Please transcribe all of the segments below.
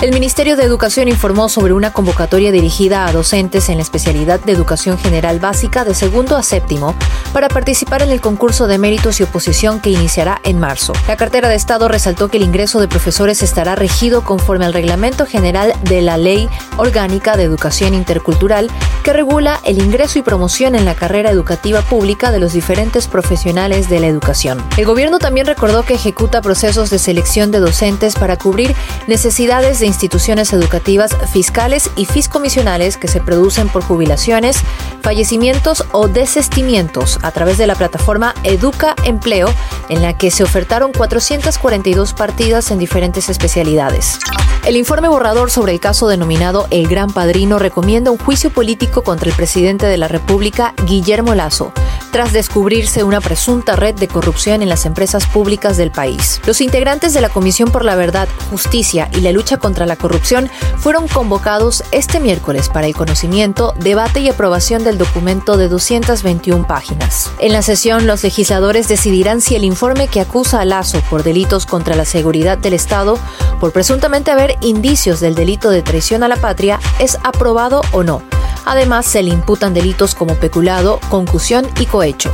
El Ministerio de Educación informó sobre una convocatoria dirigida a docentes en la especialidad de Educación General Básica de segundo a séptimo para participar en el concurso de méritos y oposición que iniciará en marzo. La cartera de Estado resaltó que el ingreso de profesores estará regido conforme al Reglamento General de la Ley Orgánica de Educación Intercultural que regula el ingreso y promoción en la carrera educativa pública de los diferentes profesionales de la educación. El gobierno también recordó que ejecuta procesos de selección de docentes para cubrir necesidades de instituciones educativas fiscales y fiscomisionales que se producen por jubilaciones, fallecimientos o desestimientos a través de la plataforma Educa Empleo, en la que se ofertaron 442 partidas en diferentes especialidades. El informe borrador sobre el caso denominado El Gran Padrino recomienda un juicio político contra el presidente de la República, Guillermo Lazo, tras descubrirse una presunta red de corrupción en las empresas públicas del país. Los integrantes de la Comisión por la Verdad, Justicia y la Lucha contra la Corrupción fueron convocados este miércoles para el conocimiento, debate y aprobación del documento de 221 páginas. En la sesión, los legisladores decidirán si el informe que acusa a Lazo por delitos contra la seguridad del Estado, por presuntamente haber indicios del delito de traición a la patria, es aprobado o no. Además, se le imputan delitos como peculado, concusión y cohecho.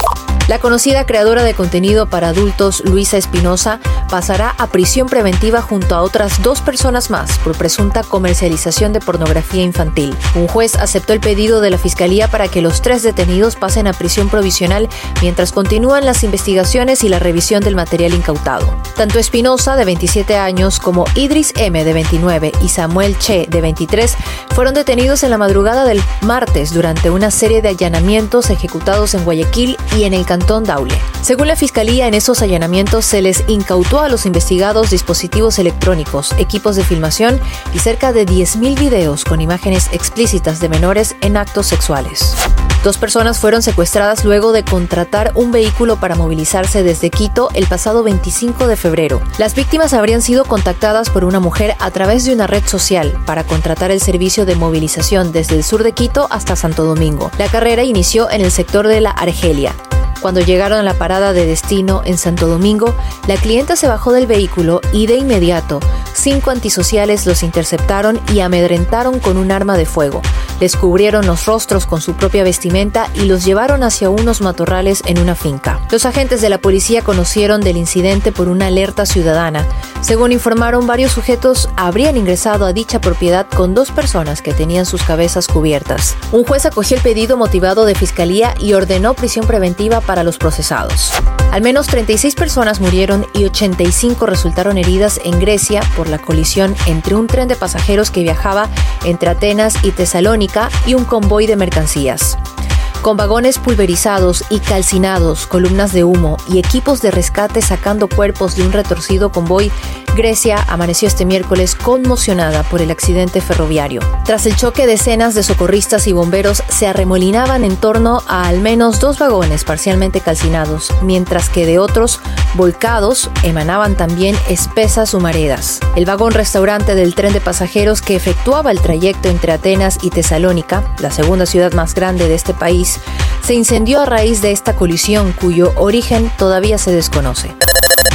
La conocida creadora de contenido para adultos, Luisa Espinosa, pasará a prisión preventiva junto a otras dos personas más por presunta comercialización de pornografía infantil. Un juez aceptó el pedido de la Fiscalía para que los tres detenidos pasen a prisión provisional mientras continúan las investigaciones y la revisión del material incautado. Tanto Espinosa, de 27 años, como Idris M, de 29, y Samuel Che, de 23, fueron detenidos en la madrugada del martes durante una serie de allanamientos ejecutados en Guayaquil y en el Cantón Daule. Según la Fiscalía, en esos allanamientos se les incautó a los investigados dispositivos electrónicos, equipos de filmación y cerca de 10.000 videos con imágenes explícitas de menores en actos sexuales. Dos personas fueron secuestradas luego de contratar un vehículo para movilizarse desde Quito el pasado 25 de febrero. Las víctimas habrían sido contactadas por una mujer a través de una red social para contratar el servicio de movilización desde el sur de Quito hasta Santo Domingo. La carrera inició en el sector de la Argelia. Cuando llegaron a la parada de destino en Santo Domingo, la clienta se bajó del vehículo y de inmediato cinco antisociales los interceptaron y amedrentaron con un arma de fuego. Les cubrieron los rostros con su propia vestimenta y los llevaron hacia unos matorrales en una finca. Los agentes de la policía conocieron del incidente por una alerta ciudadana. Según informaron, varios sujetos habrían ingresado a dicha propiedad con dos personas que tenían sus cabezas cubiertas. Un juez acogió el pedido motivado de fiscalía y ordenó prisión preventiva para los procesados. Al menos 36 personas murieron y 85 resultaron heridas en Grecia por la colisión entre un tren de pasajeros que viajaba entre Atenas y Tesalónica y un convoy de mercancías. Con vagones pulverizados y calcinados, columnas de humo y equipos de rescate sacando cuerpos de un retorcido convoy, Grecia amaneció este miércoles conmocionada por el accidente ferroviario. Tras el choque, decenas de socorristas y bomberos se arremolinaban en torno a al menos dos vagones parcialmente calcinados, mientras que de otros, volcados, emanaban también espesas humaredas. El vagón restaurante del tren de pasajeros que efectuaba el trayecto entre Atenas y Tesalónica, la segunda ciudad más grande de este país, se incendió a raíz de esta colisión cuyo origen todavía se desconoce.